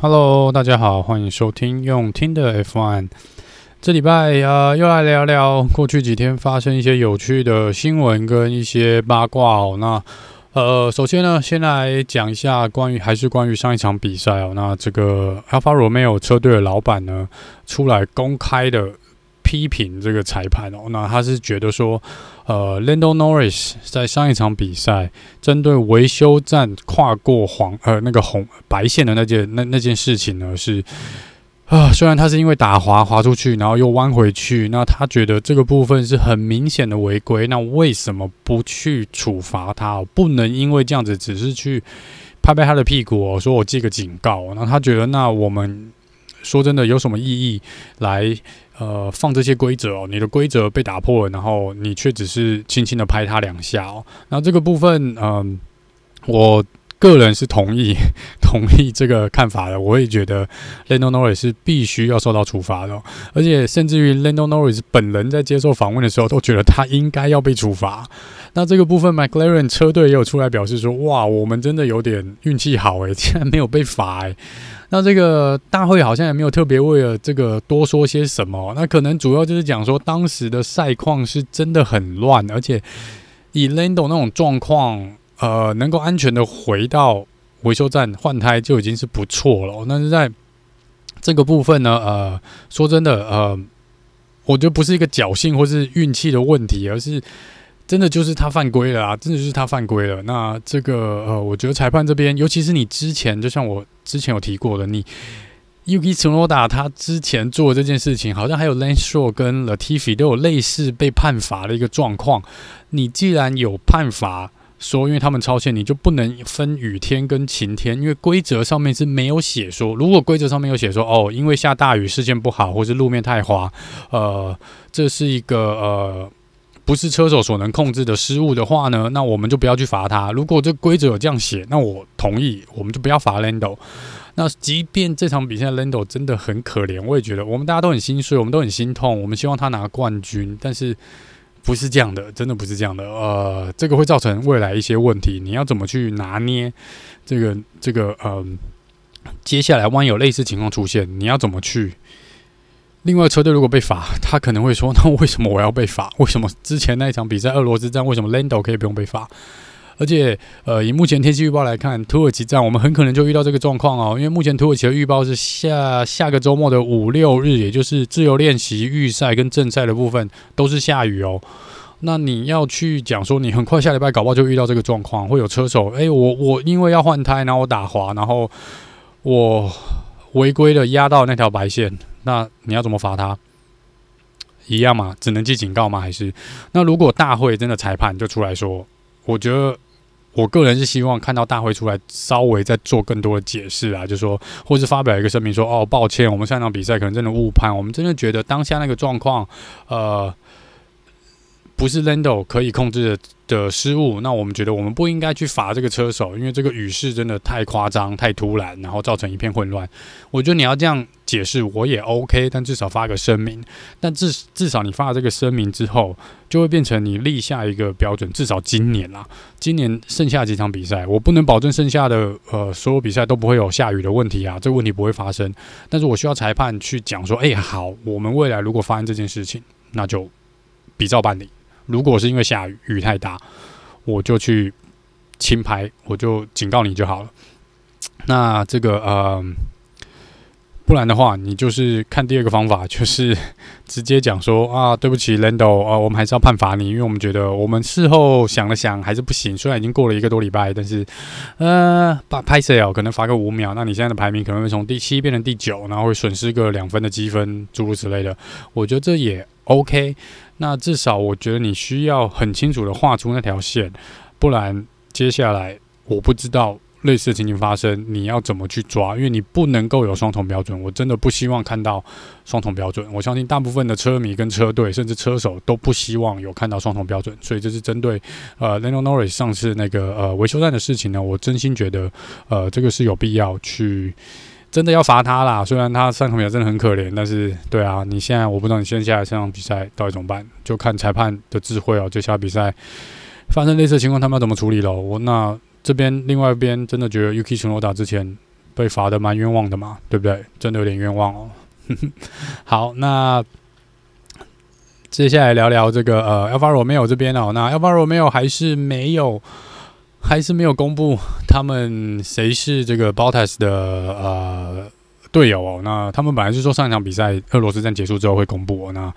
Hello，大家好，欢迎收听用听的 F One。这礼拜呃，又来聊聊过去几天发生一些有趣的新闻跟一些八卦哦。那呃，首先呢，先来讲一下关于还是关于上一场比赛哦。那这个 Alpha Romeo 车队的老板呢，出来公开的批评这个裁判哦。那他是觉得说，呃，Lando Norris 在上一场比赛针对维修站跨过黄呃那个红白线的那件那那件事情呢，是啊，虽然他是因为打滑滑出去，然后又弯回去，那他觉得这个部分是很明显的违规，那为什么不去处罚他？不能因为这样子只是去拍拍他的屁股哦，说我记个警告，那他觉得那我们说真的有什么意义来？呃，放这些规则哦，你的规则被打破了，然后你却只是轻轻的拍他两下哦。那这个部分，嗯、我个人是同意 同意这个看法的。我也觉得 Lando Norris 是必须要受到处罚的，而且甚至于 Lando Norris 本人在接受访问的时候都觉得他应该要被处罚。那这个部分，McLaren 车队也有出来表示说：“哇，我们真的有点运气好诶，竟然没有被罚诶。”那这个大会好像也没有特别为了这个多说些什么，那可能主要就是讲说当时的赛况是真的很乱，而且以 Lando 那种状况，呃，能够安全的回到维修站换胎就已经是不错了。但是在这个部分呢，呃，说真的，呃，我觉得不是一个侥幸或是运气的问题，而是。真的就是他犯规了啊！真的就是他犯规了。那这个呃，我觉得裁判这边，尤其是你之前，就像我之前有提过的，你 Yuki Tsunoda 他之前做的这件事情，好像还有 Lance Stroll 跟 Latifi 都有类似被判罚的一个状况。你既然有判罚，说因为他们超限，你就不能分雨天跟晴天，因为规则上面是没有写说，如果规则上面有写说，哦，因为下大雨，视线不好，或是路面太滑，呃，这是一个呃。不是车手所能控制的失误的话呢，那我们就不要去罚他。如果这规则有这样写，那我同意，我们就不要罚 Lando。那即便这场比赛 Lando 真的很可怜，我也觉得我们大家都很心碎，我们都很心痛，我们希望他拿冠军，但是不是这样的，真的不是这样的。呃，这个会造成未来一些问题，你要怎么去拿捏这个这个嗯、呃，接下来万一有类似情况出现，你要怎么去？另外车队如果被罚，他可能会说：“那为什么我要被罚？为什么之前那一场比赛二罗之战为什么 Lando 可以不用被罚？而且，呃，以目前天气预报来看，土耳其站我们很可能就遇到这个状况哦。因为目前土耳其的预报是下下个周末的五六日，也就是自由练习、预赛跟正赛的部分都是下雨哦。那你要去讲说，你很快下礼拜搞不好就遇到这个状况，会有车手哎，我我因为要换胎，然后我打滑，然后我违规的压到那条白线。”那你要怎么罚他？一样嘛，只能记警告吗？还是那如果大会真的裁判就出来说，我觉得我个人是希望看到大会出来稍微再做更多的解释啊，就说或是发表一个声明说，哦，抱歉，我们上场比赛可能真的误判，我们真的觉得当下那个状况，呃。不是 Lando 可以控制的的失误，那我们觉得我们不应该去罚这个车手，因为这个雨势真的太夸张、太突然，然后造成一片混乱。我觉得你要这样解释，我也 OK，但至少发个声明。但至至少你发了这个声明之后，就会变成你立下一个标准。至少今年啦，今年剩下几场比赛，我不能保证剩下的呃所有比赛都不会有下雨的问题啊，这个问题不会发生。但是我需要裁判去讲说，哎，好，我们未来如果发生这件事情，那就比照办理。如果是因为下雨，雨太大，我就去轻拍，我就警告你就好了。那这个呃，不然的话，你就是看第二个方法，就是 直接讲说啊，对不起，Lando 啊，我们还是要判罚你，因为我们觉得我们事后想了想还是不行。虽然已经过了一个多礼拜，但是呃，把拍摄哦，可能罚个五秒，那你现在的排名可能会从第七变成第九，然后会损失个两分的积分，诸如此类的。我觉得这也 OK。那至少我觉得你需要很清楚的画出那条线，不然接下来我不知道类似的情形发生，你要怎么去抓？因为你不能够有双重标准，我真的不希望看到双重标准。我相信大部分的车迷跟车队，甚至车手都不希望有看到双重标准。所以这是针对呃 Lando Norris 上次那个呃维修站的事情呢，我真心觉得呃这个是有必要去。真的要罚他啦！虽然他上场比赛真的很可怜，但是对啊，你现在我不知道你现在下来这场比赛到底怎么办，就看裁判的智慧哦。接下来比赛发生类似情况，他们要怎么处理喽？我那这边另外一边真的觉得 Yuki Tsunoda 之前被罚得蛮冤枉的嘛，对不对？真的有点冤枉哦。好，那接下来聊聊这个呃，Alfa Romeo 这边哦。那 Alfa Romeo 还是没有，还是没有公布他们谁是这个 Bottas 的呃队友哦。那他们本来是说上一场比赛俄罗斯站结束之后会公布哦。那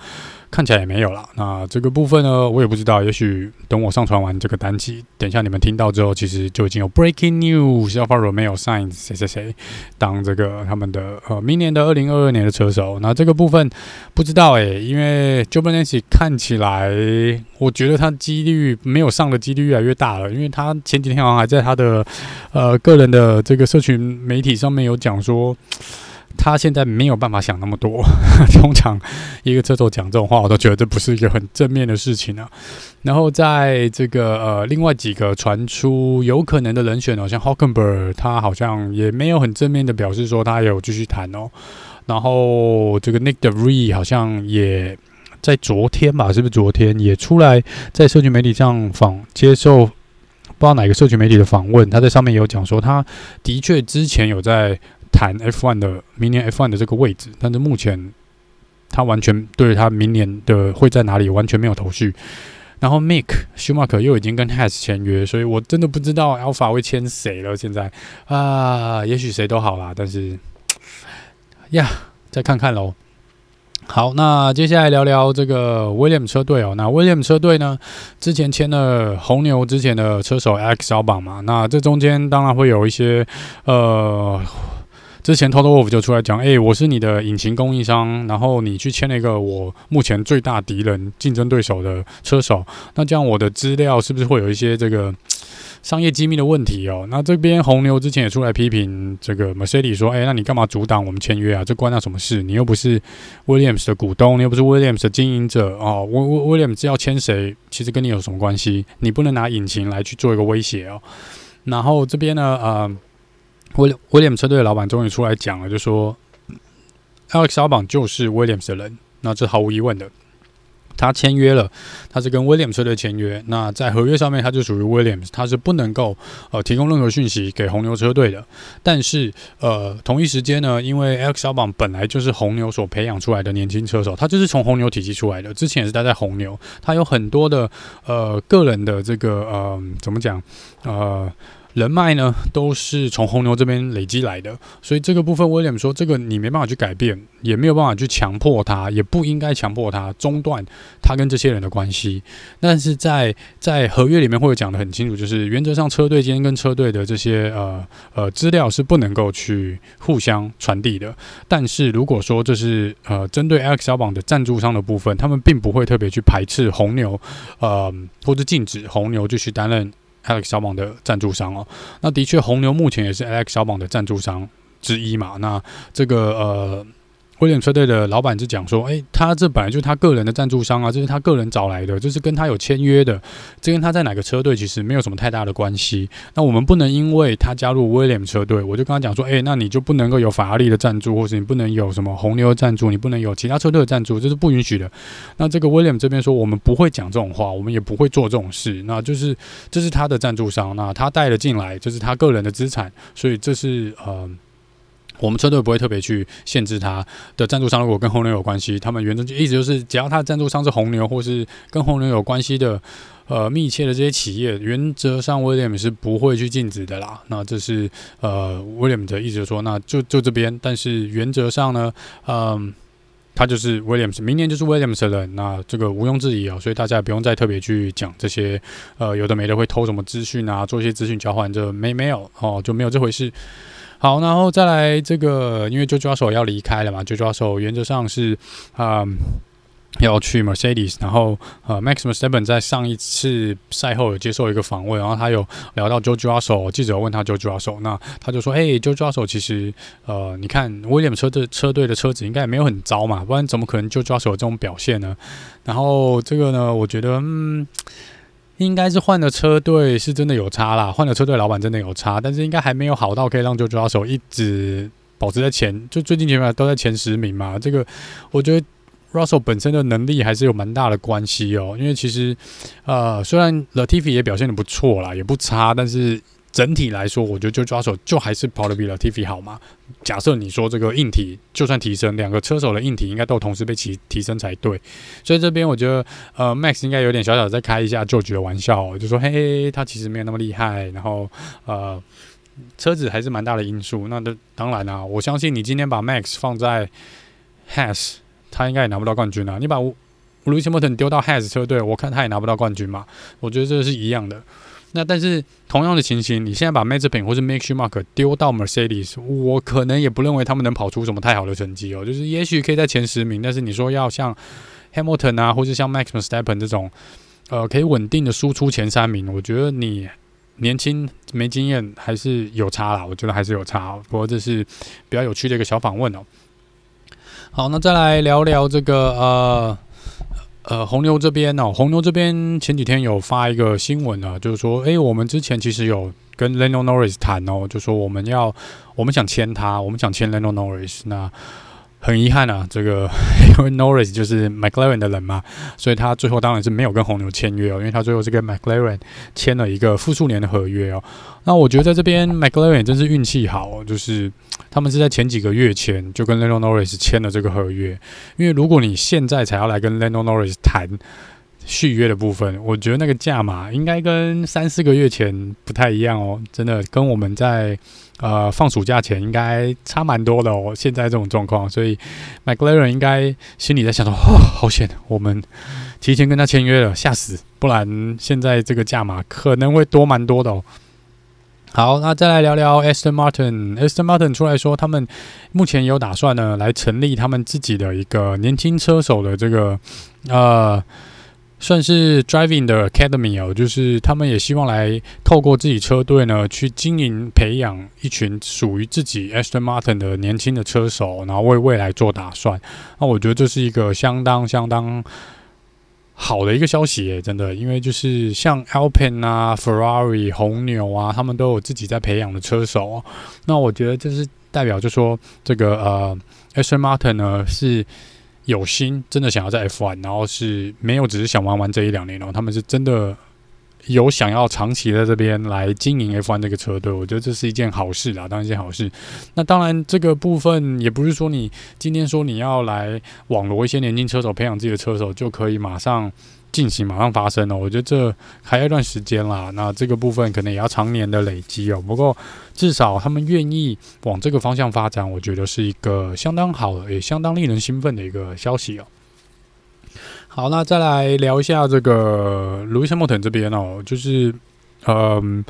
看起来也没有了。那这个部分呢，我也不知道。也许等我上传完这个单集，等一下你们听到之后，其实就已经有 breaking news，要发 Romeo sign 谁谁谁当这个他们的呃明年的二零二二年的车手。那这个部分不知道诶、因为 Jobenace 看起来，我觉得他几率没有上的几率越来越大了，因为他前几天好像还在他的呃个人的这个社群媒体上面有讲说。他现在没有办法想那么多。通常一个车手讲这种话，我都觉得这不是一个很正面的事情啊。然后在这个呃，另外几个传出有可能的人选哦，像 Hulkenberg，他好像也没有很正面的表示说他有继续谈哦。然后这个 Nick de Vries 好像也在昨天吧，是不是昨天也出来在社群媒体上访接受不知道哪个社群媒体的访问，他在上面有讲说，他的确之前有在。谈 F1 的明年 F1 的这个位置，但是目前他完全对他明年的会在哪里完全没有头绪。然后 Mick Schumacher 又已经跟 Has 签约，所以我真的不知道 Alpha 会签谁了。现在啊，也许谁都好啦，但是呀，再看看喽。好，那接下来聊聊这个 William 车队哦。那 William 车队呢，之前签了红牛之前的车手 Alex Albon 嘛，那这中间当然会有一些呃。之前 Toto Wolff 就出来讲，哎、我是你的引擎供应商，然后你去签了一个我目前最大敌人、竞争对手的车手，那这样我的资料是不是会有一些这个商业机密的问题哦？那这边红牛之前也出来批评这个 Mercedes 说，哎、那你干嘛阻挡我们签约啊？这关他什么事？你又不是 Williams 的股东，你又不是 Williams 的经营者哦。Williams 要签谁，其实跟你有什么关系？你不能拿引擎来去做一个威胁哦。然后这边呢，呃。威威廉姆车队的老板终于出来讲了，就说 Alex Albon 就是威廉姆的人，那这毫无疑问的，他签约了，他是跟威廉姆车队签约，那在合约上面他就属于威廉姆，他是不能够呃提供任何讯息给红牛车队的。但是呃同一时间呢，因为 Alex Albon 本来就是红牛所培养出来的年轻车手，他就是从红牛体系出来的，之前也是待在红牛，他有很多的呃个人的这个呃怎么讲呃。人脉呢，都是从红牛这边累积来的，所以这个部分威廉姆说，这个你没办法去改变，也没有办法去强迫他，也不应该强迫他中断他跟这些人的关系。但是在在合约里面会讲得很清楚，就是原则上车队间跟车队的这些呃呃资料是不能够去互相传递的。但是如果说这是呃针对 Alex Albon 的赞助商的部分，他们并不会特别去排斥红牛，呃或者禁止红牛继续担任。Alex 小榜的赞助商哦，那的确红牛目前也是 Alex 小榜的赞助商之一嘛。那这个呃。威廉车队的老板就讲说：“诶，他这本来就是他个人的赞助商啊，这是他个人找来的，这是跟他有签约的，这跟他在哪个车队其实没有什么太大的关系。那我们不能因为他加入威廉车队，我就跟他讲说：诶，那你就不能够有法拉利的赞助，或者你不能有什么红牛赞助，你不能有其他车队的赞助，这是不允许的。那这个威廉这边说，我们不会讲这种话，我们也不会做这种事。那就是这是他的赞助商，那他带了进来，这是他个人的资产，所以这是呃。”我们车队不会特别去限制他的赞助商，如果跟红牛有关系，他们原则就意思就是，只要他的赞助商是红牛或是跟红牛有关系的，呃，密切的这些企业，原则上 William 是不会去禁止的啦。那这是呃 William 的意思，就说那就就这边，但是原则上呢，嗯、他就是 Williams，，明年就是威廉姆的人，那这个毋庸置疑啊、哦，所以大家也不用再特别去讲这些，呃，有的没的会偷什么资讯啊，做一些资讯交换，这没没有哦，就没有这回事。好，然后再来这个，因为 JoJo 手要离开了嘛，JoJo 手原则上是啊。嗯要去 Mercedes，然后呃，Max i m u s t e p p e n 在上一次赛后有接受一个访问，然后他有聊到 JoJo 手，记者问他 JoJo 手，那他就说：“诶，JoJo 手其实呃，你看 William 车队车队的车子应该也没有很糟嘛，不然怎么可能 JoJo 手这种表现呢？”然后这个呢，我觉得嗯。应该是换了车队是真的有差啦，换了车队老板真的有差，但是应该还没有好到可以让 JoJo 手一直保持在前，就最近前面都在前十名嘛。这个我觉得 Russell 本身的能力还是有蛮大的关系哦，因为其实呃虽然 Latifi 也表现的不错啦，也不差，但是整体来说，我觉得就抓手就还是跑得比 Latifi 好嘛。假设你说这个硬体就算提升，两个车手的硬体应该都同时被提提升才对。所以这边我觉得，呃，Max 应该有点小小在开一下 George 的玩笑，就说嘿，他其实没有那么厉害。然后，呃，车子还是蛮大的因素。那当然啦、我相信你今天把 Max 放在 Has，他应该也拿不到冠军啊。你把 Lewis Hamilton 丢到 Haas 车队，我看他也拿不到冠军嘛。我觉得这是一样的。那但是同样的情形，你现在把 Mazepin 或是 Mick Schumacher 丢到 Mercedes，我可能也不认为他们能跑出什么太好的成绩哦。就是也许可以在前十名，但是你说要像 Hamilton 啊，或是像 Max Verstappen 这种，呃，可以稳定的输出前三名，我觉得你年轻没经验还是有差啦。我觉得还是有差。不过这是比较有趣的一个小访问哦。好，那再来聊聊这个呃。呃，红牛这边哦，红牛这边前几天有发一个新闻啊，就是说，诶，我们之前其实有跟 Lando Norris 谈哦，就说我们要，我们想签他，我们想签 Lando Norris，那。很遗憾啊，这个因为 Norris 就是 McLaren 的人嘛，所以他最后当然是没有跟红牛签约哦，因为他最后是跟 McLaren 签了一个复数年的合约哦。那我觉得在这边 McLaren 真是运气好，就是他们是在前几个月前就跟 Lando Norris 签了这个合约，因为如果你现在才要来跟 Lando Norris 谈。续约的部分，我觉得那个价码应该跟三四个月前不太一样哦，真的跟我们在呃放暑假前应该差蛮多的哦。现在这种状况，所以 McLaren 应该心里在想说：哦，好险，我们提前跟他签约了，吓死！不然现在这个价码可能会多蛮多的哦。好，那再来聊聊 Aston Martin。Aston Martin 出来说，他们目前有打算呢，来成立他们自己的一个年轻车手的这个呃。算是 driving 的 academy 哦，就是他们也希望来透过自己车队呢，去经营培养一群属于自己 Aston Martin 的年轻的车手，然后为未来做打算。那我觉得这是一个相当相当好的一个消息耶，真的，因为就是像 Alpine 啊、Ferrari、红牛啊，他们都有自己在培养的车手。那我觉得这是代表，就说这个呃 Aston Martin 呢是。有心真的想要在 F1，然后是没有只是想玩玩这一两年然后，他们是真的有想要长期在这边来经营 F1 这个车队，我觉得这是一件好事啊，当然一件好事。那当然这个部分也不是说你今天说你要来网罗一些年轻车手，培养自己的车手就可以马上。进行马上发生哦，我觉得这还要一段时间啦。那这个部分可能也要常年的累积哦。不过至少他们愿意往这个方向发展，我觉得是一个相当好的也相当令人兴奋的一个消息哦。好，那再来聊一下这个 Lewis Hamilton 这边哦，就是嗯，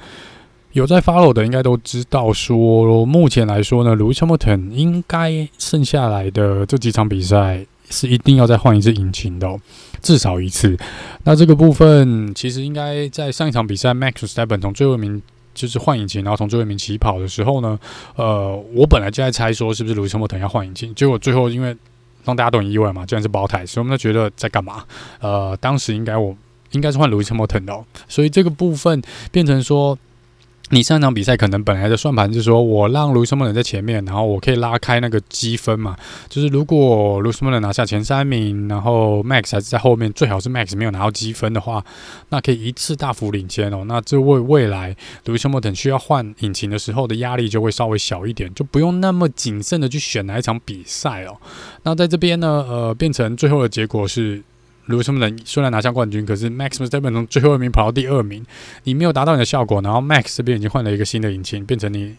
有在 follow 的应该都知道说，目前来说呢，Lewis Hamilton 应该剩下来的这几场比赛。是一定要再换一次引擎的哦，至少一次。那这个部分其实应该在上一场比赛，Max s t e p e n 从最后一名就是换引擎，然后从最后一名起跑的时候呢，呃，我本来就在猜说是不是 Lewis Hamilton 要换引擎，结果最后因为让大家都很意外嘛，居然是胞胎，所以我们就觉得在干嘛？呃，当时应该我应该是换 Lewis Hamilton 的哦，所以这个部分变成说。你上场比赛可能本来的算盘就是说，我让 Lewis Hamilton 在前面，然后我可以拉开那个积分嘛。就是如果 Lewis Hamilton 拿下前三名，然后 Max 还是在后面，最好是 Max 没有拿到积分的话，那可以一次大幅领先哦。那这为未来 Lewis Hamilton 需要换引擎的时候的压力就会稍微小一点，就不用那么谨慎的去选哪一场比赛哦。那在这边呢，呃，变成最后的结果是。Lewis Hamilton 虽然拿下冠军，可是 Max Verstappen 从最后一名跑到第二名，你没有达到你的效果。然后 Max 这边已经换了一个新的引擎，变成你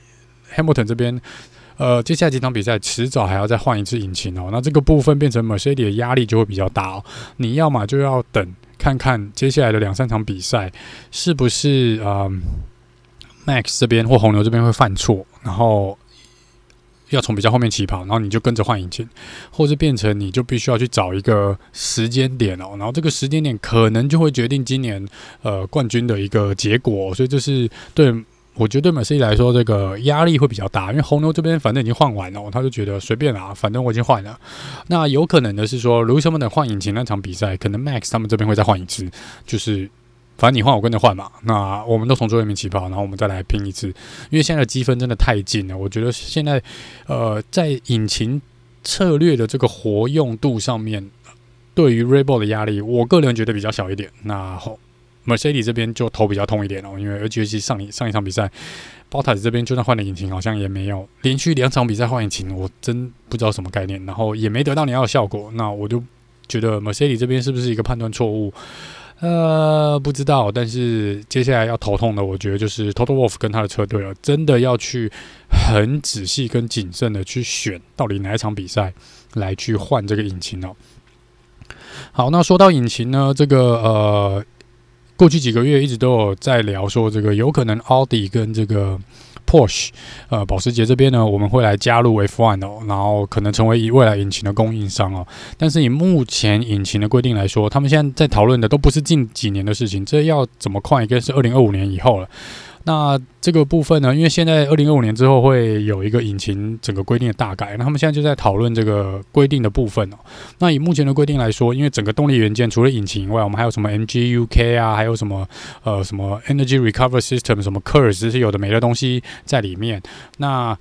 Hamilton 这边，呃，接下来几场比赛迟早还要再换一次引擎哦。那这个部分变成 Mercedes 的压力就会比较大哦。你要么就要等看看接下来的两三场比赛是不是呃 Max 这边或红牛这边会犯错，然后。要从比较后面起跑，然后你就跟着换引擎，或者变成你就必须要去找一个时间点哦，然后这个时间点可能就会决定今年呃冠军的一个结果，所以这是对我觉得对马斯蒂来说这个压力会比较大，因为红牛这边反正已经换完了，他就觉得随便啦，反正我已经换了。那有可能的是说，如果他们的换引擎那场比赛，可能 Max 他们这边会再换一次，就是。反正你换我跟着换嘛，那我们都从最后一起跑，然后我们再来拼一次。因为现在的积分真的太近了，我觉得现在呃在引擎策略的这个活用度上面，对于 Red Bull 的压力，我个人觉得比较小一点。那 Mercedes 这边就头比较痛一点哦，因为尤其是上一上一场比赛，Bottas 这边就算换了引擎，好像也没有连续两场比赛换引擎，我真不知道什么概念，然后也没得到你要的效果，那我就觉得 Mercedes 这边是不是一个判断错误？呃，不知道，但是接下来要头痛的，我觉得就是 Total Wolff 跟他的车队了，真的要去很仔细跟谨慎的去选，到底哪一场比赛来去换这个引擎哦。好，那说到引擎呢，这个呃，过去几个月一直都有在聊说，这个有可能奥迪跟这个。Porsche，呃，保时捷这边呢，我们会来加入为 F1 哦，然后可能成为以未来引擎的供应商哦。但是以目前引擎的规定来说，他们现在在讨论的都不是近几年的事情，这要怎么快，应该是二零二五年以后了。那这个部分呢，因为现在二零二五年之后会有一个引擎整个规定的大改，那他们现在就在讨论这个规定的部分哦。那以目前的规定来说，因为整个动力元件除了引擎以外，我们还有什么 MGU-K 啊，还有什么呃什么 Energy Recovery System，什么 c u r s 这些有的没的东西在里面。那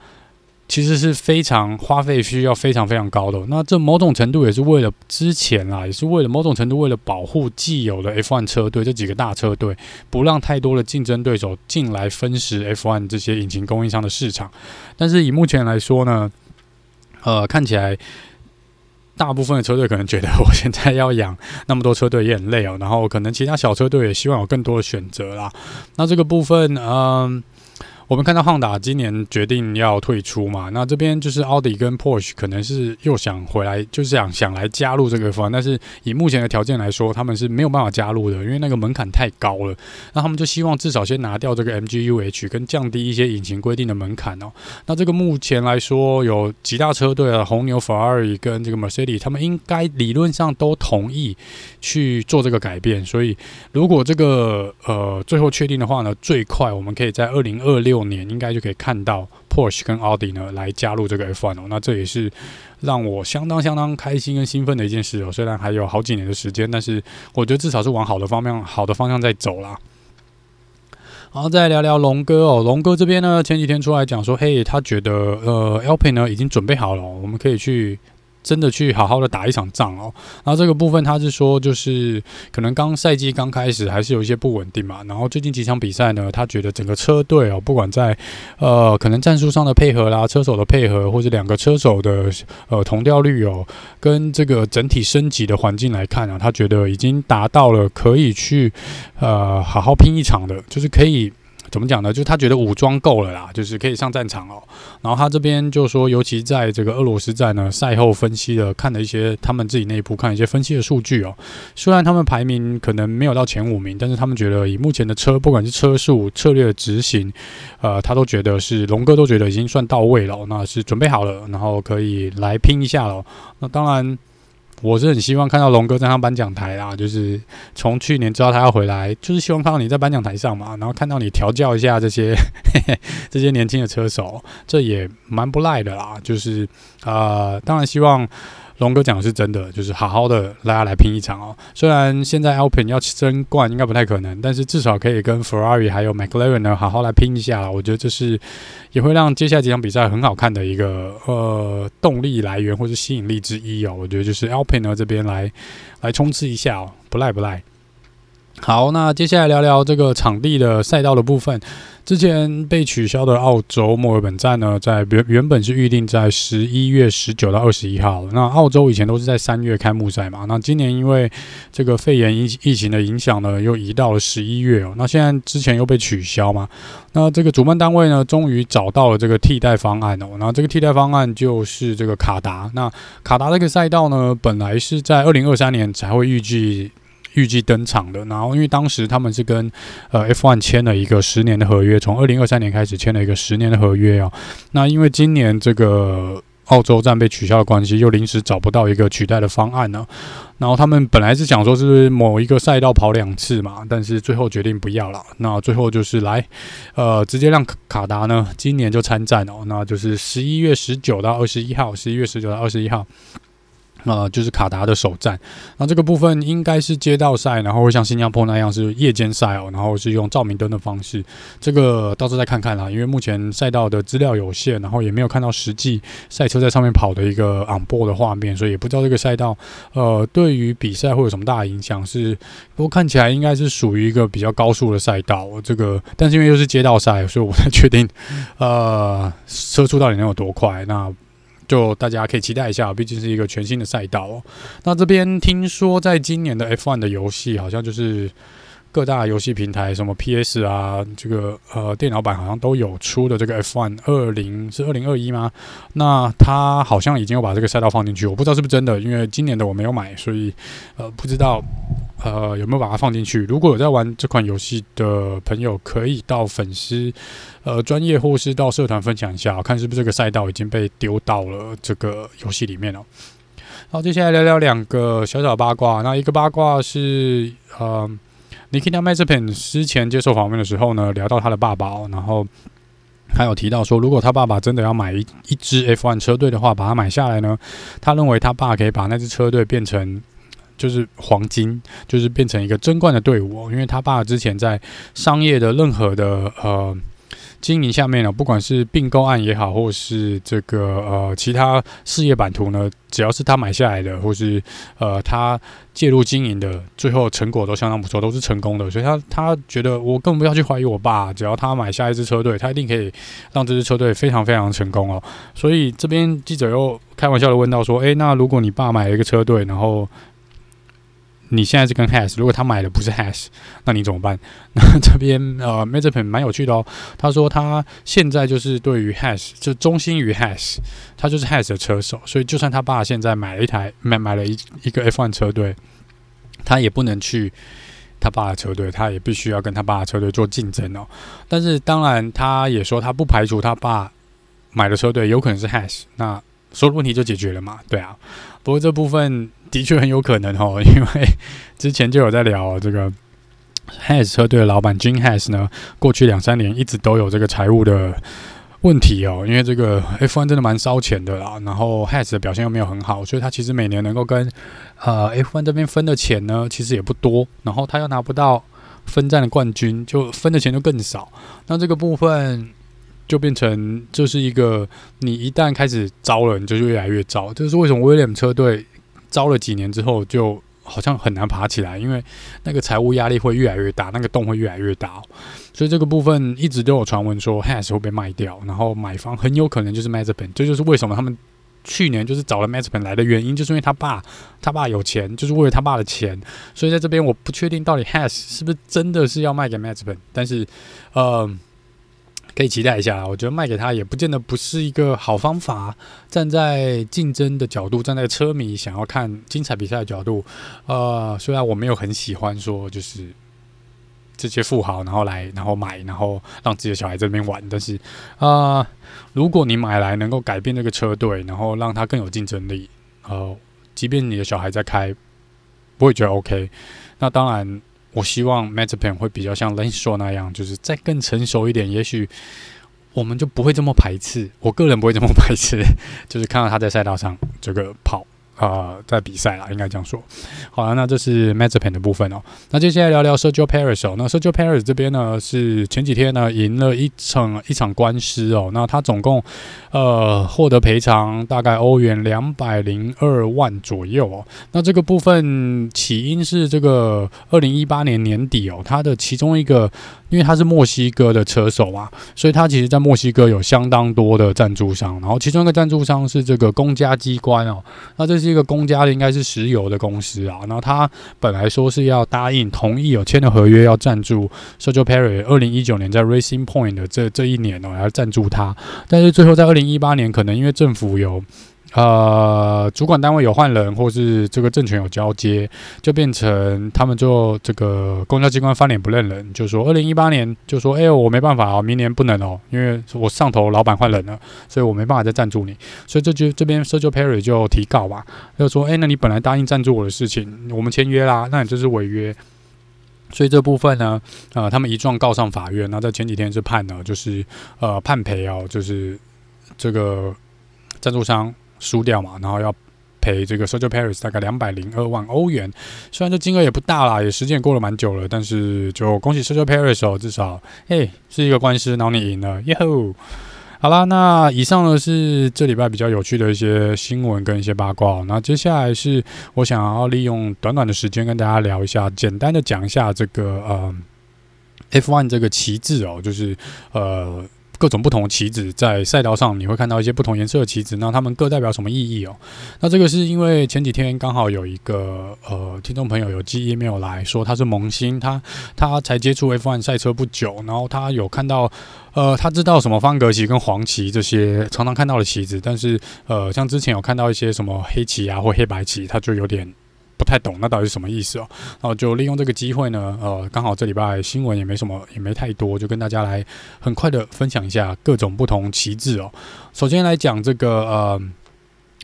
其实是非常花费需要非常非常高的，那这某种程度也是为了之前啊，也是为了某种程度为了保护既有的 F1 车队这几个大车队，不让太多的竞争对手进来分食 F1 这些引擎供应商的市场。但是以目前来说呢，呃，看起来大部分的车队可能觉得我现在要养那么多车队也很累哦，然后可能其他小车队也希望有更多的选择啦。那这个部分，嗯、我们看到 Honda 今年决定要退出嘛，那这边就是奥迪跟 Porsche 可能是又想回来，就是想想来加入这个方案，但是以目前的条件来说，他们是没有办法加入的，因为那个门槛太高了。那他们就希望至少先拿掉这个 MGU-H，跟降低一些引擎规定的门槛哦。那这个目前来说，有几大车队啊，红牛、法拉利跟这个 Mercedes，他们应该理论上都同意去做这个改变。所以如果这个呃最后确定的话呢，最快我们可以在二零二六。年应该就可以看到 Porsche 跟奥迪呢来加入这个 F1 哦，那这也是让我相当相当开心跟兴奋的一件事哦。虽然还有好几年的时间，但是我觉得至少是往好的方向、好的方向在走啦。然后再聊聊龙哥哦，龙哥这边呢前几天出来讲说，嘿，他觉得呃，L P 呢已经准备好了，我们可以去。真的去好好的打一场仗哦，然后这个部分他是说，就是可能刚赛季刚开始还是有一些不稳定嘛，然后最近几场比赛呢，他觉得整个车队哦，不管在呃可能战术上的配合啦，车手的配合，或者两个车手的呃同调率哦，跟这个整体升级的环境来看啊，他觉得已经达到了可以去呃好好拼一场的，就是可以。怎么讲呢？就是他觉得武装够了啦，就是可以上战场哦。然后他这边就说，尤其在这个俄罗斯站呢，赛后分析了，看了一些他们自己内部看一些分析的数据哦。虽然他们排名可能没有到前五名，但是他们觉得以目前的车，不管是车速、策略执行，呃，他都觉得是龙哥都觉得已经算到位了，那是准备好了，然后可以来拼一下了。那当然。我是很希望看到龙哥站上颁奖台啦，就是从去年知道他要回来，就是希望看到你在颁奖台上嘛，然后看到你调教一下这些嘿嘿 这些年轻的车手，这也蛮不赖的啦。就是啊、呃，当然希望。龙哥讲的是真的，就是好好的大家来拼一场哦。虽然现在 Alpine 要争冠应该不太可能，但是至少可以跟 Ferrari 还有 McLaren 呢好好来拼一下。我觉得这是也会让接下来几场比赛很好看的一个呃动力来源或是吸引力之一哦。我觉得就是 Alpine 呢这边来来冲刺一下哦，不赖不赖。好，那接下来聊聊这个场地的赛道的部分。之前被取消的澳洲墨尔本站呢，在原原本是预定在十一月十九到二十一号。那澳洲以前都是在三月开幕赛嘛，那今年因为这个肺炎疫疫情的影响呢，又移到了十一月哦。那现在之前又被取消嘛，那这个主办单位呢，终于找到了这个替代方案哦。那这个替代方案就是这个卡达。那卡达这个赛道呢，本来是在二零二三年才会预计。预计登场的，然后因为当时他们是跟呃 F1 签了一个十年的合约，从二零二三年开始签了一个十年的合约啊。那因为今年这个澳洲站被取消的关系，又临时找不到一个取代的方案呢。然后他们本来是想说是某一个赛道跑两次嘛，但是最后决定不要了。那最后就是来呃直接让卡达呢今年就参战哦，那就是十一月十九到二十一号，十一月十九到二十一号。呃，就是卡达的首站，那这个部分应该是街道赛，然后会像新加坡那样是夜间赛哦，然后是用照明灯的方式，这个到时候再看看啦。因为目前赛道的资料有限，然后也没有看到实际赛车在上面跑的一个 on board 的画面，所以也不知道这个赛道呃对于比赛会有什么大的影响。是，不过看起来应该是属于一个比较高速的赛道，这个但是因为又是街道赛，所以我才确定呃车速到底能有多快。那。就大家可以期待一下，毕竟是一个全新的赛道哦。那这边听说，在今年的 F1 的游戏，好像就是。各大游戏平台，什么 PS 啊，这个呃电脑版好像都有出的这个 F1 二零是二零二一吗？那他好像已经有把这个赛道放进去，我不知道是不是真的，因为今年的我没有买，所以呃不知道呃有没有把它放进去。如果有在玩这款游戏的朋友，可以到粉丝呃专业或是到社团分享一下，看是不是这个赛道已经被丢到了这个游戏里面了。好，接下来聊聊两个小小八卦。那一个八卦是呃。Nikita Mazepin 之前接受访问的时候呢，聊到他的爸爸哦，然后还有提到说，如果他爸爸真的要买一一支 F1 车队的话，把它买下来呢，他认为他爸可以把那支车队变成就是黄金，就是变成一个争冠的队伍，因为他爸之前在商业的任何的呃。经营下面呢，不管是并购案也好，或是这个呃其他事业版图呢，只要是他买下来的，或是呃他介入经营的，最后成果都相当不错，都是成功的。所以他他觉得我根本不要去怀疑我爸，只要他买下一支车队，他一定可以让这支车队非常非常成功哦。所以这边记者又开玩笑的问到说：“诶，那如果你爸买了一个车队，然后？”你现在是跟 Has，如果他买的不是 Has，那你怎么办？那这边呃 Mazepin 蛮有趣的哦。他说他现在就是对于 Has 就忠心于 Has，他就是 Has 的车手，所以就算他爸现在买了一台买买了一一个 F1 车队，他也不能去他爸的车队，他也必须要跟他爸的车队做竞争哦。但是当然，他也说他不排除他爸买的车队有可能是 Has，那所有问题就解决了嘛？对啊。不过这部分。的确很有可能哦，因为之前就有在聊这个 Has 车队的老板，Jin Has 呢，过去两三年一直都有这个财务的问题哦，因为这个 F1 真的蛮烧钱的啦，然后 Has 的表现又没有很好，所以他其实每年能够跟呃 F1 这边分的钱呢，其实也不多，然后他又拿不到分站的冠军，就分的钱就更少，那这个部分就变成就是一个你一旦开始糟了，你就越来越糟，这是为什么 William 车队。招了几年之后，就好像很难爬起来，因为那个财务压力会越来越大，那个洞会越来越大，所以这个部分一直都有传闻说 Has 会被卖掉，然后买方很有可能就是 Mazepin，这就是为什么他们去年就是找了 Mazepin 来的原因，就是因为他爸他爸有钱，就是为了他爸的钱，所以在这边我不确定到底 Has 是不是真的是要卖给 Mazepin，但是呃。可以期待一下，我觉得卖给他也不见得不是一个好方法。站在竞争的角度，站在车迷想要看精彩比赛的角度，呃，虽然我没有很喜欢说就是这些富豪然后来然后买然后让自己的小孩在这边玩，但是啊、如果你买来能够改变这个车队，然后让他更有竞争力，呃，即便你的小孩在开，不会觉得 OK，那当然。我希望 Mazepin 会比较像 lance 说那样，就是再更成熟一点，也许我们就不会这么排斥。我个人不会这么排斥，就是看到他在赛道上这个跑。呃，在比赛啦，应该这样说。好了，那这是 m a z e p e n 的部分哦。那接下来聊聊 Sergio Peres 哦。那 Sergio Peres 这边呢，是前几天呢赢了一场一场官司哦。那他总共呃获得赔偿大概欧元两百零二万左右哦。那这个部分起因是这个二零一八年年底哦，他的其中一个。因为他是墨西哥的车手啊，所以他其实，在墨西哥有相当多的赞助商。然后，其中一个赞助商是这个公家机关哦。那这是一个公家的，应该是石油的公司啊。然后他本来说是要答应同意有签的合约要赞助 Sergio Perez。二零一九年在 Racing Point 的这这一年哦，要赞助他。但是最后在二零一八年，可能因为政府有。呃，主管单位有换人，或是这个政权有交接，就变成他们就这个公交机关翻脸不认人，就说二零一八年就说，哎呦，我没办法哦，明年不能哦，因为我上头老板换人了，所以我没办法再赞助你，所以这就这边 Sergio Perry 就提告吧，就说，哎，那你本来答应赞助我的事情，我们签约啦，那你这是违约，所以这部分呢，呃，他们一状告上法院，那在前几天是判了，就是呃判赔哦，就是这个赞助商。输掉嘛，然后要赔这个 Sergio Perez 大概两百零二万欧元。虽然这金额也不大啦，也时间也过了蛮久了，但是就恭喜 Sergio Perez 哦，至少嘿是一个官司，然后你赢了，耶吼！好啦，那以上呢是这礼拜比较有趣的一些新闻跟一些八卦。那接下来是我想要利用短短的时间跟大家聊一下，简单的讲一下这个呃 F1 这个旗帜哦，就是呃。各种不同的旗子在赛道上，你会看到一些不同颜色的旗子，那它们各代表什么意义哦？那这个是因为前几天刚好有一个呃听众朋友有寄 email 来说他是萌新，他他才接触 F1 赛车不久，然后他有看到呃他知道什么方格旗跟黄旗这些常常看到的旗子，但是呃像之前有看到一些什么黑旗啊或黑白旗，他就有点。不太懂那到底是什么意思哦，然后就利用这个机会呢，呃，刚好这礼拜新闻也没什么，也没太多，就跟大家来很快的分享一下各种不同旗帜哦。首先来讲这个呃。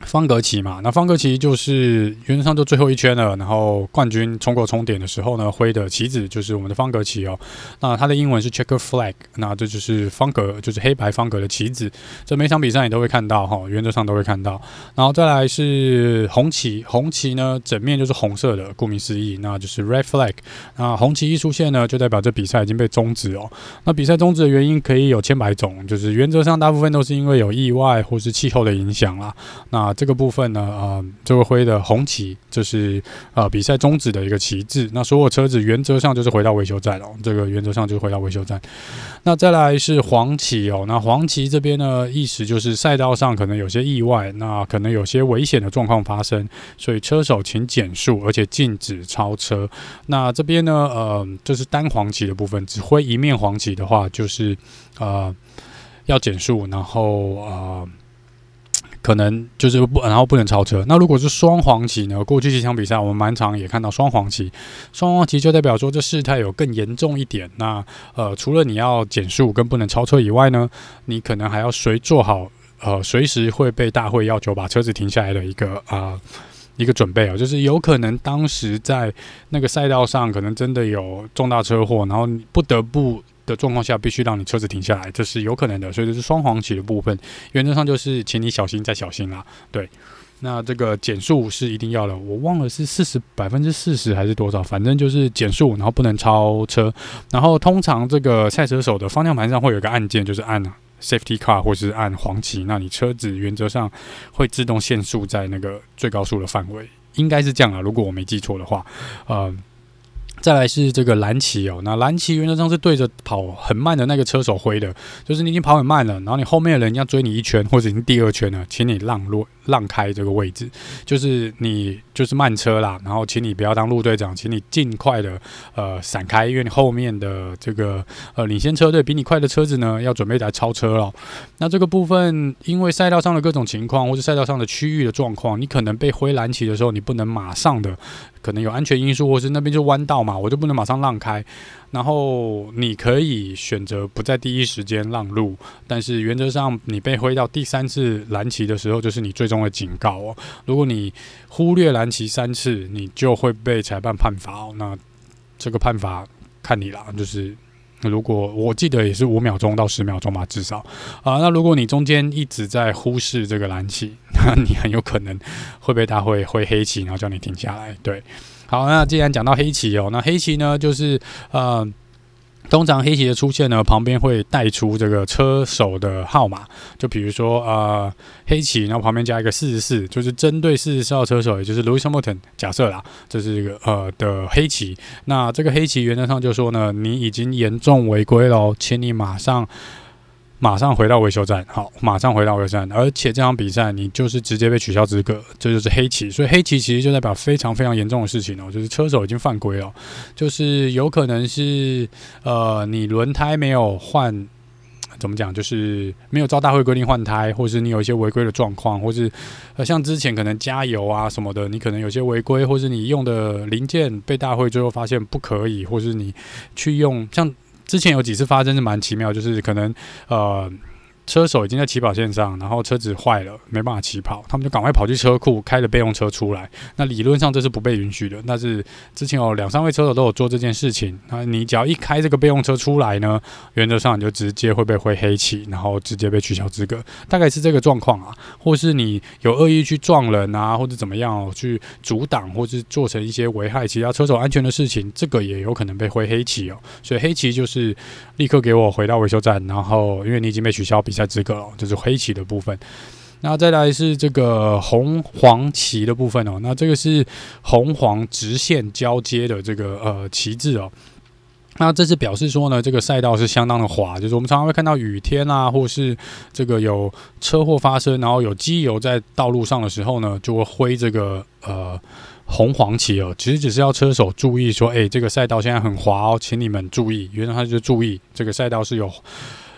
方格旗嘛，那方格旗就是原则上就最后一圈了，然后冠军冲过终点的时候呢，挥的旗子就是我们的方格旗哦。那它的英文是 checker flag，那这就是方格，就是黑白方格的旗子。这每场比赛你都会看到哈，原则上都会看到。然后再来是红旗，红旗呢整面就是红色的，顾名思义，那就是 red flag。那红旗一出现呢，就代表这比赛已经被终止哦。那比赛终止的原因可以有千百种，就是原则上大部分都是因为有意外或是气候的影响啦。那啊，这个部分呢，呃，这个挥的红旗，就是呃比赛终止的一个旗帜。那所有车子原则上就是回到维修站了，这个原则上就是回到维修站。那再来是黄旗哦，那黄旗这边呢，意思就是赛道上可能有些意外，那可能有些危险的状况发生，所以车手请减速，而且禁止超车。那这边呢，呃，就是单黄旗的部分，只挥一面黄旗的话，就是呃要减速，然后呃。可能就是不，然后不能超车。那如果是双黄旗呢？过去几场比赛我们蛮常也看到双黄旗，双黄旗就代表说这事态有更严重一点。那呃，除了你要减速跟不能超车以外呢，你可能还要随做好呃随时会被大会要求把车子停下来的一个啊、一个准备啊，就是有可能当时在那个赛道上可能真的有重大车祸，然后不得不。的状况下，必须让你车子停下来，这是有可能的，所以这是双黄旗的部分。原则上就是，请你小心再小心啦。对，那这个减速是一定要的，我忘了是四十百分之四十还是多少，反正就是减速，然后不能超车。然后通常这个赛车手的方向盘上会有一个按键，就是按 Safety Car 或是按黄旗，那你车子原则上会自动限速在那个最高速的范围，应该是这样啊，如果我没记错的话，呃。再来是这个蓝旗哦，那蓝旗原则上是对着跑很慢的那个车手挥的，就是你已经跑很慢了，然后你后面的人要追你一圈或者已经第二圈了，请你让路让开这个位置，就是你就是慢车啦，然后请你不要当路队长，请你尽快的呃闪开，因为你后面的这个呃领先车队比你快的车子呢要准备来超车了。那这个部分因为赛道上的各种情况或是赛道上的区域的状况，你可能被灰蓝旗的时候，你不能马上的。可能有安全因素，或是那边就弯道嘛，我就不能马上让开。然后你可以选择不在第一时间让路，但是原则上你被挥到第三次蓝旗的时候，就是你最终的警告哦。如果你忽略蓝旗三次，你就会被裁判判罚哦。那这个判罚看你啦，就是。如果我记得也是五秒钟到十秒钟吧，至少啊。那如果你中间一直在忽视这个蓝旗，那你很有可能会被他会挥黑旗，然后叫你停下来。对，好，那既然讲到黑旗哦，那黑旗呢就是呃。通常黑旗的出现呢，旁边会带出这个车手的号码，就比如说呃黑旗，然后旁边加一个四十四，就是针对四十四号车手，也就是 Louis Hamilton，假设啦，这是一个呃的黑旗。那这个黑旗原则上就说呢，你已经严重违规了，请你马上。马上回到维修站，好，马上回到维修站，而且这场比赛你就是直接被取消资格，这就是黑旗。所以黑旗其实就代表非常非常严重的事情哦，就是车手已经犯规了，就是有可能是呃你轮胎没有换，怎么讲，就是没有照大会规定换胎，或是你有一些违规的状况，或是呃像之前可能加油啊什么的，你可能有些违规，或是你用的零件被大会最后发现不可以，或是你去用像。之前有几次发生是蛮奇妙，就是可能呃车手已经在起跑线上，然后车子坏了，没办法起跑，他们就赶快跑去车库开着备用车出来。那理论上这是不被允许的，但是之前有两三位车手都有做这件事情。那你只要一开这个备用车出来呢，原则上你就直接会被挥黑旗，然后直接被取消资格，大概是这个状况啊。或是你有恶意去撞人啊，或者怎么样哦，去阻挡，或是做成一些危害其他车手安全的事情，这个也有可能被挥黑旗哦。所以黑旗就是立刻给我回到维修站，然后因为你已经被取消比赛资格了，就是黑旗的部分。那再来是这个红黄旗的部分哦，那这个是红黄直线交接的这个呃旗帜哦。那这是表示说呢，这个赛道是相当的滑，就是我们常常会看到雨天啊，或是这个有车祸发生，然后有机油在道路上的时候呢，就会挥这个呃红黄旗哦。其实只是要车手注意说，诶，这个赛道现在很滑哦，请你们注意。原来他就注意这个赛道是有。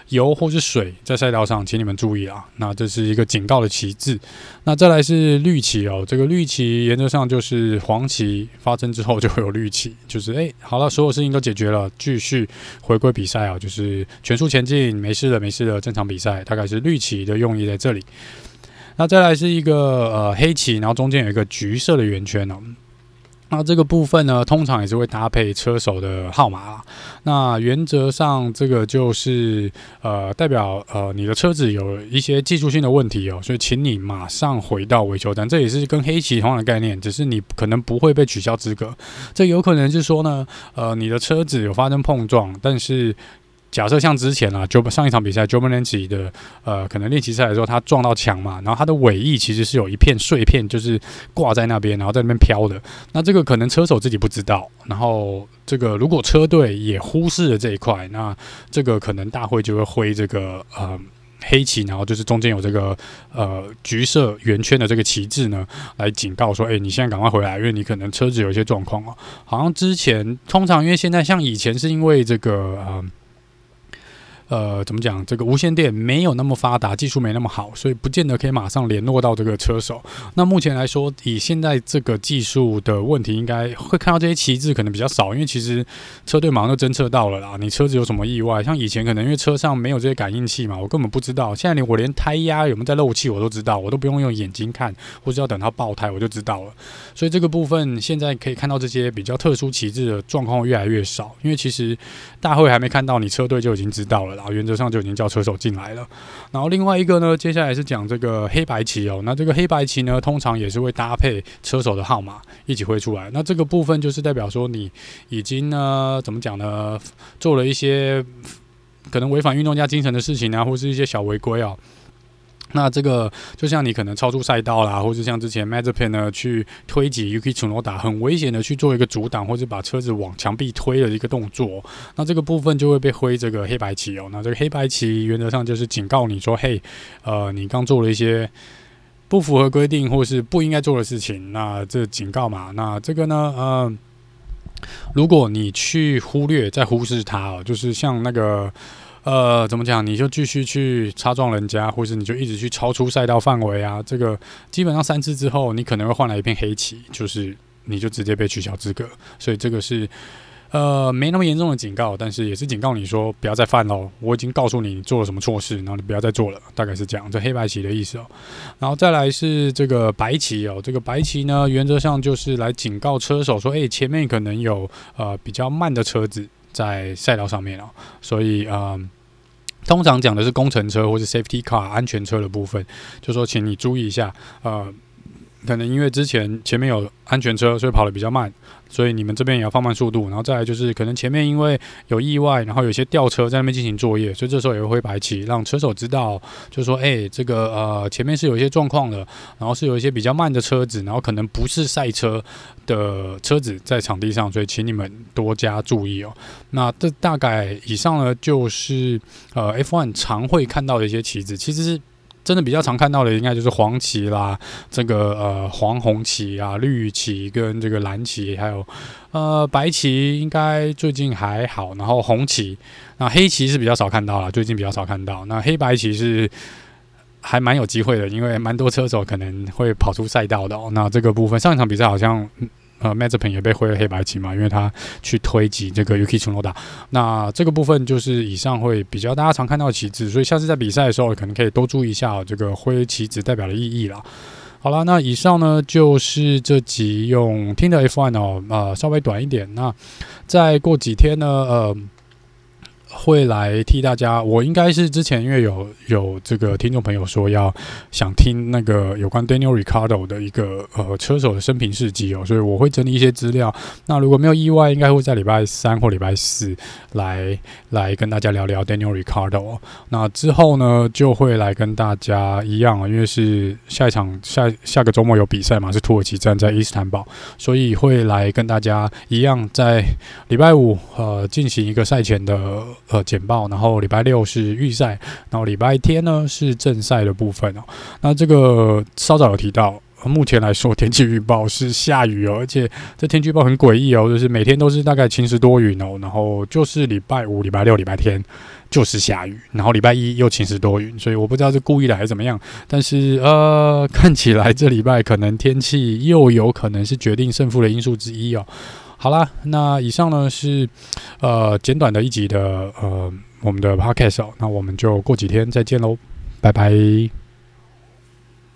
油或是水在赛道上，请你们注意啊！那这是一个警告的旗帜。那再来是绿旗哦，这个绿旗原则上就是黄旗发生之后就会有绿旗，就是哎，好了，所有事情都解决了，继续回归比赛啊，就是全速前进，没事的，没事的，正常比赛。大概是绿旗的用意在这里。那再来是一个呃黑旗，然后中间有一个橘色的圆圈哦。那这个部分呢，通常也是会搭配车手的号码。那原则上，这个就是呃，代表呃，你的车子有一些技术性的问题哦，所以请你马上回到维修站。这也是跟黑旗同样的概念，只是你可能不会被取消资格。这有可能是说呢，呃，你的车子有发生碰撞，但是。假设像之前啊，就上一场比赛 j o b a n n c i 的呃，可能练习赛的时候，他撞到墙嘛，然后他的尾翼其实是有一片碎片，就是挂在那边，然后在那边飘的。那这个可能车手自己不知道，然后这个如果车队也忽视了这一块，那这个可能大会就会挥这个呃黑旗，然后就是中间有这个呃橘色圆圈的这个旗帜呢，来警告说，哎、你现在赶快回来，因为你可能车子有一些状况哦。好像之前通常因为现在像以前是因为这个呃。呃，怎么讲？这个无线电没有那么发达，技术没那么好，所以不见得可以马上联络到这个车手。那目前来说，以现在这个技术的问题，应该会看到这些旗帜可能比较少，因为其实车队马上就侦测到了啦。你车子有什么意外？像以前可能因为车上没有这些感应器嘛，我根本不知道。现在连我连胎压有没有在漏气我都知道，我都不用用眼睛看，或者要等它爆胎我就知道了。所以这个部分现在可以看到这些比较特殊旗帜的状况越来越少，因为其实大会还没看到，你车队就已经知道了。然后原则上就已经叫车手进来了，然后另外一个呢，接下来是讲这个黑白旗哦。那这个黑白旗呢，通常也是会搭配车手的号码一起挥出来。那这个部分就是代表说你已经呢，怎么讲呢，做了一些可能违反运动家精神的事情啊，或是一些小违规啊。那这个就像你可能超出赛道啦，或者像之前 m a z e p a n 呢去推挤 Yuki Tsunoda，很危险的去做一个阻挡，或者把车子往墙壁推的一个动作，那这个部分就会被挥这个黑白旗哦。那这个黑白旗原则上就是警告你说，嘿，呃，你刚做了一些不符合规定或是不应该做的事情，那这警告嘛。那这个呢，呃，如果你去忽略再忽视它哦，就是像那个。呃，怎么讲？你就继续去擦撞人家，或者你就一直去超出赛道范围啊？这个基本上三次之后，你可能会换来一片黑旗，就是你就直接被取消资格。所以这个是呃没那么严重的警告，但是也是警告你说不要再犯喽。我已经告诉你你做了什么错事，然后你不要再做了，大概是这样。这黑白旗的意思哦。然后再来是这个白旗哦，这个白旗呢，原则上就是来警告车手说，哎，前面可能有呃比较慢的车子在赛道上面哦，所以呃。通常讲的是工程车或是 safety car 安全车的部分，就说请你注意一下，呃。可能因为之前前面有安全车，所以跑得比较慢，所以你们这边也要放慢速度。然后再来就是，可能前面因为有意外，然后有些吊车在那边进行作业，所以这时候也会白旗，让车手知道，就说，哎、这个呃前面是有一些状况的，然后是有一些比较慢的车子，然后可能不是赛车的车子在场地上，所以请你们多加注意哦。那这大概以上呢，就是呃 F1 常会看到的一些旗子，其实是。真的比较常看到的应该就是黄旗啦，这个呃黄红旗啊，绿旗跟这个蓝旗，还有呃白旗应该最近还好，然后红旗，那黑旗是比较少看到了，最近比较少看到，那黑白旗是还蛮有机会的，因为蛮多车手可能会跑出赛道的哦。那这个部分上一场比赛好像呃 Mazepin 也被挥了黑白棋嘛，因为他去推挤这个 Yuki Tsunoda。那这个部分就是以上会比较大家常看到的旗帜，所以下次在比赛的时候可能可以多注意一下哦这个挥旗子代表的意义啦。好了，那以上呢就是这集用听的 F1 哦，呃，稍微短一点。那再过几天呢，呃。会来替大家，我应该是之前因为有有这个听众朋友说要想听那个有关 Daniel Ricardo 的一个呃车手的生平事迹哦，所以我会整理一些资料。那如果没有意外，应该会在礼拜三或礼拜四来来跟大家聊聊 Daniel Ricardo。那之后呢，就会来跟大家一样，因为是下一场下下个周末有比赛嘛，是土耳其站在伊斯坦堡，所以会来跟大家一样在礼拜五呃进行一个赛前的。呃，简报，然后礼拜六是预赛，然后礼拜天呢是正赛的部分哦。那这个稍早有提到，目前来说天气预报是下雨哦，而且这天气预报很诡异哦，就是每天都是大概晴时多云哦，然后就是礼拜五、礼拜六、礼拜天就是下雨，然后礼拜一又晴时多云，所以我不知道是故意的还是怎么样，但是呃，看起来这礼拜可能天气又有可能是决定胜负的因素之一哦。好啦，那以上呢是呃简短的一集的呃我们的 podcast 哦，那我们就过几天再见喽，拜拜。